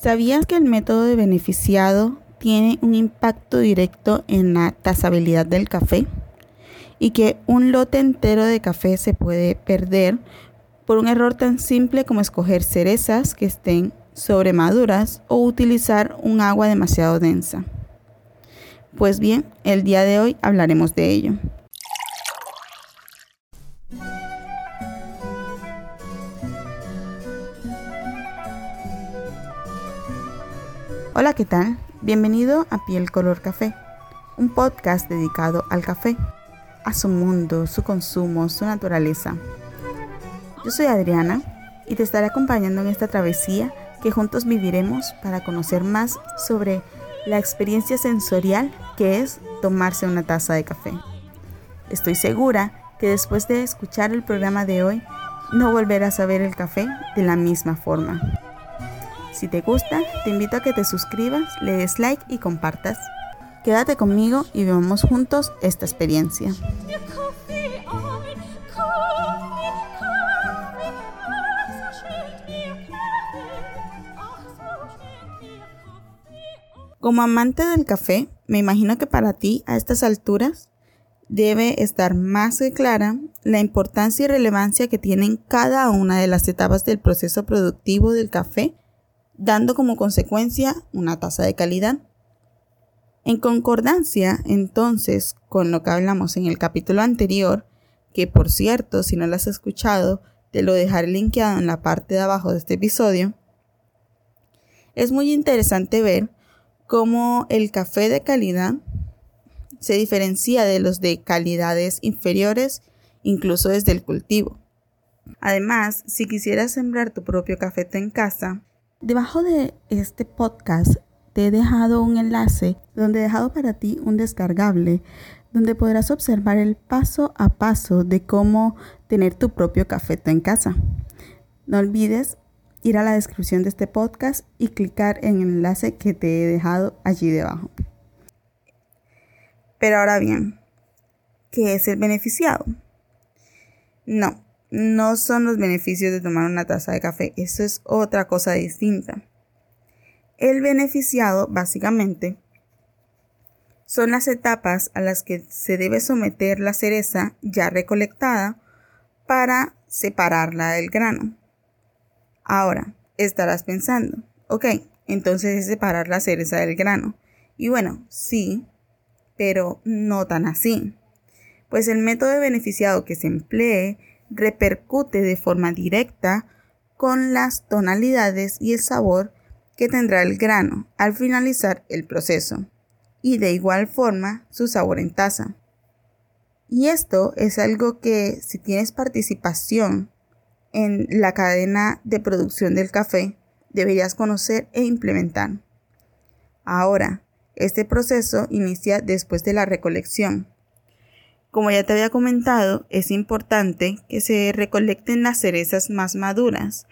¿Sabías que el método de beneficiado tiene un impacto directo en la tasabilidad del café? Y que un lote entero de café se puede perder por un error tan simple como escoger cerezas que estén sobremaduras o utilizar un agua demasiado densa. Pues bien, el día de hoy hablaremos de ello. Hola, ¿qué tal? Bienvenido a Piel Color Café, un podcast dedicado al café, a su mundo, su consumo, su naturaleza. Yo soy Adriana y te estaré acompañando en esta travesía que juntos viviremos para conocer más sobre la experiencia sensorial que es tomarse una taza de café. Estoy segura que después de escuchar el programa de hoy, no volverás a ver el café de la misma forma. Si te gusta, te invito a que te suscribas, le des like y compartas. Quédate conmigo y vivamos juntos esta experiencia. Como amante del café, me imagino que para ti a estas alturas debe estar más que clara la importancia y relevancia que tienen cada una de las etapas del proceso productivo del café dando como consecuencia una tasa de calidad. En concordancia, entonces, con lo que hablamos en el capítulo anterior, que por cierto, si no lo has escuchado, te lo dejaré linkeado en la parte de abajo de este episodio, es muy interesante ver cómo el café de calidad se diferencia de los de calidades inferiores, incluso desde el cultivo. Además, si quisieras sembrar tu propio café en casa, Debajo de este podcast te he dejado un enlace donde he dejado para ti un descargable donde podrás observar el paso a paso de cómo tener tu propio café en casa. No olvides ir a la descripción de este podcast y clicar en el enlace que te he dejado allí debajo. Pero ahora bien, ¿qué es el beneficiado? No, no son los beneficios de tomar una taza de café, eso es otra cosa distinta. El beneficiado, básicamente, son las etapas a las que se debe someter la cereza ya recolectada para separarla del grano. Ahora, estarás pensando, ok, entonces es separar la cereza del grano. Y bueno, sí, pero no tan así. Pues el método de beneficiado que se emplee repercute de forma directa con las tonalidades y el sabor que tendrá el grano al finalizar el proceso y de igual forma su sabor en taza. Y esto es algo que si tienes participación en la cadena de producción del café, deberías conocer e implementar. Ahora, este proceso inicia después de la recolección, como ya te había comentado, es importante que se recolecten las cerezas más maduras,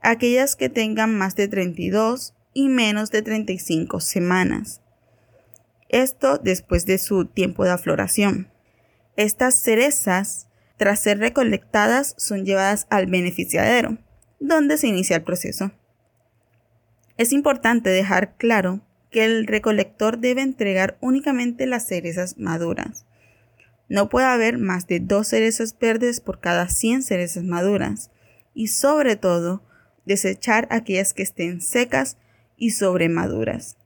aquellas que tengan más de 32 y menos de 35 semanas. Esto después de su tiempo de afloración. Estas cerezas, tras ser recolectadas, son llevadas al beneficiadero, donde se inicia el proceso. Es importante dejar claro que el recolector debe entregar únicamente las cerezas maduras no puede haber más de dos cerezas verdes por cada 100 cerezas maduras y sobre todo desechar aquellas que estén secas y sobremaduras.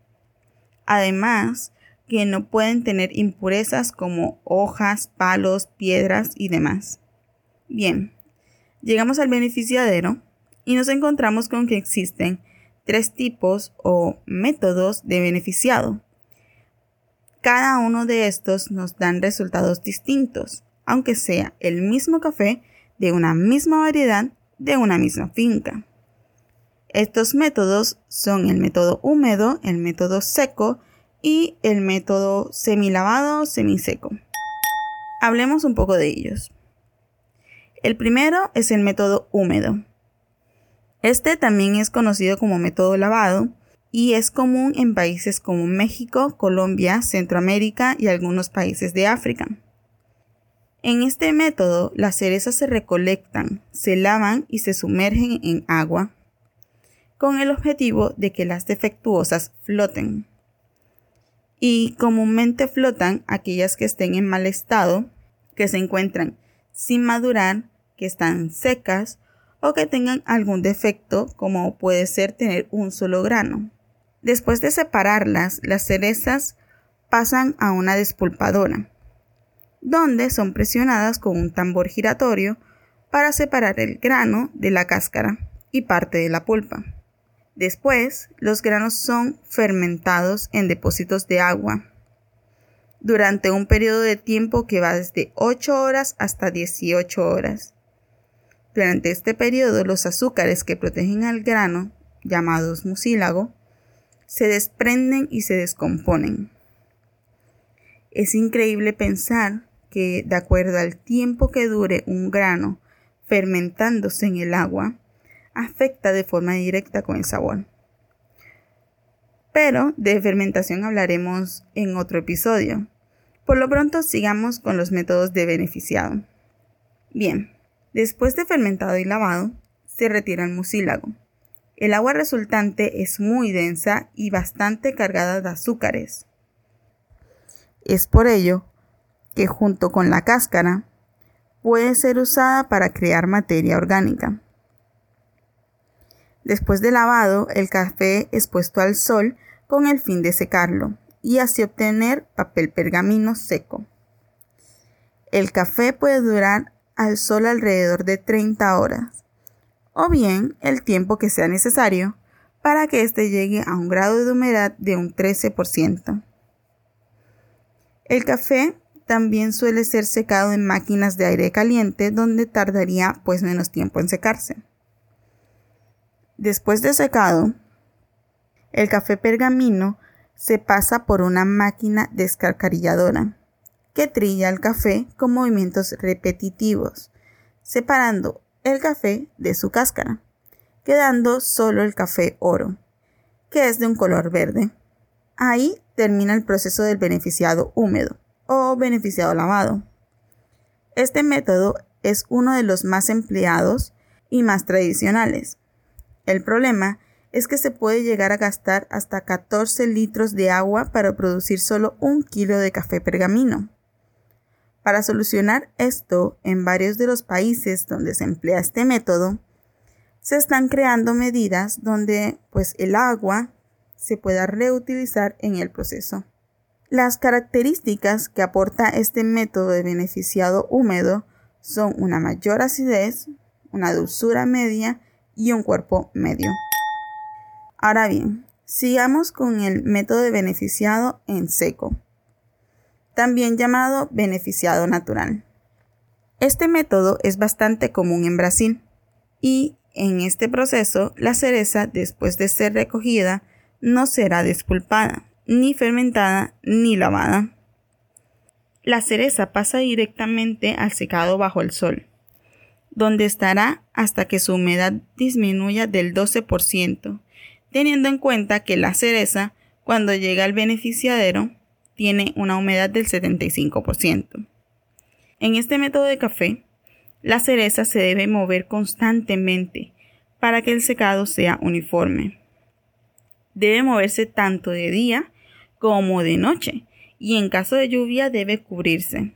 Además, que no pueden tener impurezas como hojas, palos, piedras y demás. Bien, llegamos al beneficiadero y nos encontramos con que existen tres tipos o métodos de beneficiado. Cada uno de estos nos dan resultados distintos, aunque sea el mismo café de una misma variedad de una misma finca. Estos métodos son el método húmedo, el método seco y el método semilavado semiseco. Hablemos un poco de ellos. El primero es el método húmedo. Este también es conocido como método lavado y es común en países como México, Colombia, Centroamérica y algunos países de África. En este método, las cerezas se recolectan, se lavan y se sumergen en agua. con el objetivo de que las defectuosas floten. Y comúnmente flotan aquellas que estén en mal estado, que se encuentran sin madurar, que están secas o que tengan algún defecto como puede ser tener un solo grano. Después de separarlas, las cerezas pasan a una despulpadora, donde son presionadas con un tambor giratorio para separar el grano de la cáscara y parte de la pulpa. Después, los granos son fermentados en depósitos de agua durante un periodo de tiempo que va desde 8 horas hasta 18 horas. Durante este periodo, los azúcares que protegen al grano, llamados mucílago, se desprenden y se descomponen. Es increíble pensar que, de acuerdo al tiempo que dure un grano fermentándose en el agua, afecta de forma directa con el sabor. Pero de fermentación hablaremos en otro episodio. Por lo pronto sigamos con los métodos de beneficiado. Bien, después de fermentado y lavado, se retira el mucílago. El agua resultante es muy densa y bastante cargada de azúcares. Es por ello que junto con la cáscara puede ser usada para crear materia orgánica. Después de lavado, el café es puesto al sol con el fin de secarlo y así obtener papel pergamino seco. El café puede durar al sol alrededor de 30 horas o bien el tiempo que sea necesario para que éste llegue a un grado de humedad de un 13%. El café también suele ser secado en máquinas de aire caliente donde tardaría pues menos tiempo en secarse. Después de secado, el café pergamino se pasa por una máquina descarcarilladora que trilla el café con movimientos repetitivos, separando el café de su cáscara, quedando solo el café oro, que es de un color verde. Ahí termina el proceso del beneficiado húmedo o beneficiado lavado. Este método es uno de los más empleados y más tradicionales. El problema es que se puede llegar a gastar hasta 14 litros de agua para producir solo un kilo de café pergamino. Para solucionar esto, en varios de los países donde se emplea este método, se están creando medidas donde pues el agua se pueda reutilizar en el proceso. Las características que aporta este método de beneficiado húmedo son una mayor acidez, una dulzura media y un cuerpo medio. Ahora bien, sigamos con el método de beneficiado en seco también llamado beneficiado natural. Este método es bastante común en Brasil y en este proceso la cereza después de ser recogida no será despulpada, ni fermentada, ni lavada. La cereza pasa directamente al secado bajo el sol, donde estará hasta que su humedad disminuya del 12%, teniendo en cuenta que la cereza, cuando llega al beneficiadero, tiene una humedad del 75%. En este método de café, la cereza se debe mover constantemente para que el secado sea uniforme. Debe moverse tanto de día como de noche y en caso de lluvia debe cubrirse.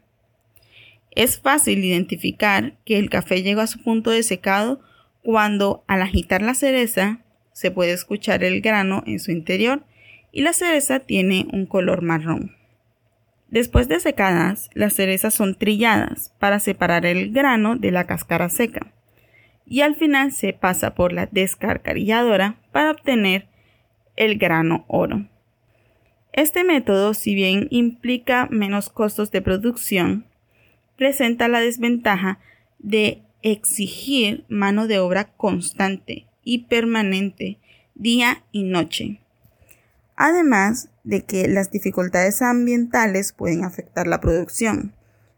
Es fácil identificar que el café llegó a su punto de secado cuando al agitar la cereza se puede escuchar el grano en su interior y la cereza tiene un color marrón. Después de secadas, las cerezas son trilladas para separar el grano de la cáscara seca y al final se pasa por la descarcarilladora para obtener el grano oro. Este método, si bien implica menos costos de producción, presenta la desventaja de exigir mano de obra constante y permanente día y noche además de que las dificultades ambientales pueden afectar la producción,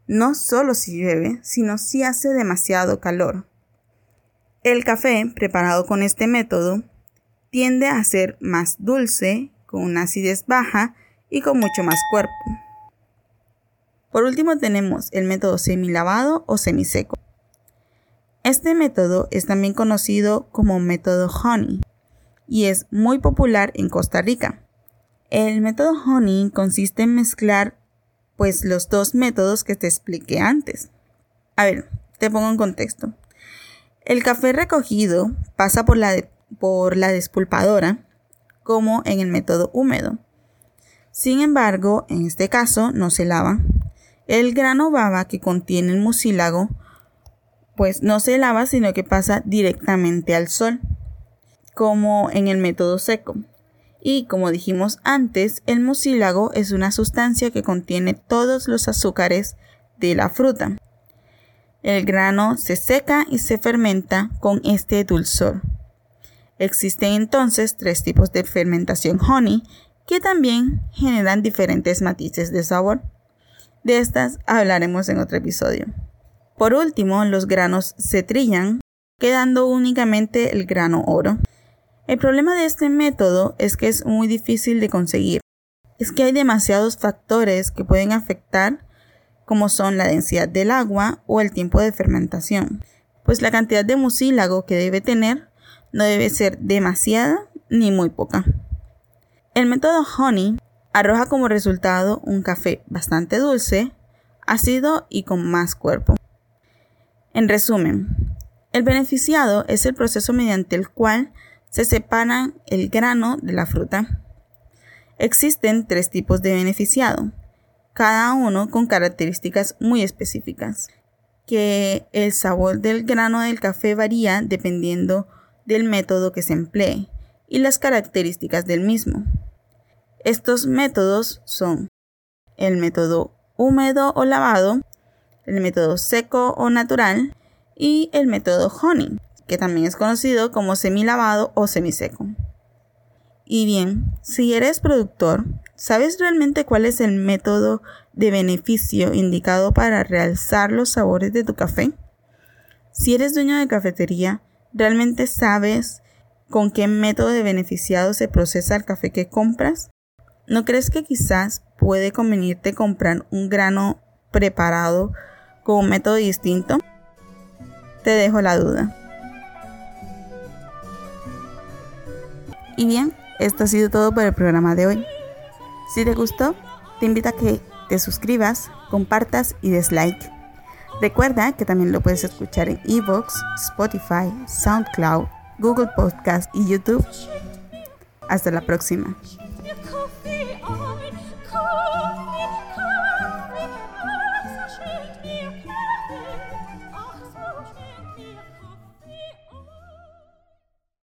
no solo si llueve, sino si hace demasiado calor. El café preparado con este método tiende a ser más dulce, con una acidez baja y con mucho más cuerpo. Por último tenemos el método semilavado o semiseco. Este método es también conocido como método honey y es muy popular en Costa Rica. El método Honey consiste en mezclar pues los dos métodos que te expliqué antes. A ver, te pongo en contexto. El café recogido pasa por la, por la despulpadora como en el método húmedo. Sin embargo, en este caso no se lava. El grano baba que contiene el mucílago pues no se lava sino que pasa directamente al sol, como en el método seco. Y como dijimos antes, el mucílago es una sustancia que contiene todos los azúcares de la fruta. El grano se seca y se fermenta con este dulzor. Existen entonces tres tipos de fermentación honey que también generan diferentes matices de sabor. De estas hablaremos en otro episodio. Por último, los granos se trillan, quedando únicamente el grano oro. El problema de este método es que es muy difícil de conseguir. Es que hay demasiados factores que pueden afectar, como son la densidad del agua o el tiempo de fermentación, pues la cantidad de mucílago que debe tener no debe ser demasiada ni muy poca. El método Honey arroja como resultado un café bastante dulce, ácido y con más cuerpo. En resumen, el beneficiado es el proceso mediante el cual se separa el grano de la fruta. Existen tres tipos de beneficiado, cada uno con características muy específicas, que el sabor del grano del café varía dependiendo del método que se emplee y las características del mismo. Estos métodos son el método húmedo o lavado, el método seco o natural y el método honey, que también es conocido como semi-lavado o semiseco. Y bien, si eres productor, ¿sabes realmente cuál es el método de beneficio indicado para realzar los sabores de tu café? Si eres dueño de cafetería, ¿realmente sabes con qué método de beneficiado se procesa el café que compras? ¿No crees que quizás puede convenirte comprar un grano preparado con un método distinto? Te dejo la duda. Y bien, esto ha sido todo por el programa de hoy. Si te gustó, te invito a que te suscribas, compartas y des like. Recuerda que también lo puedes escuchar en Evox, Spotify, SoundCloud, Google Podcast y YouTube. Hasta la próxima.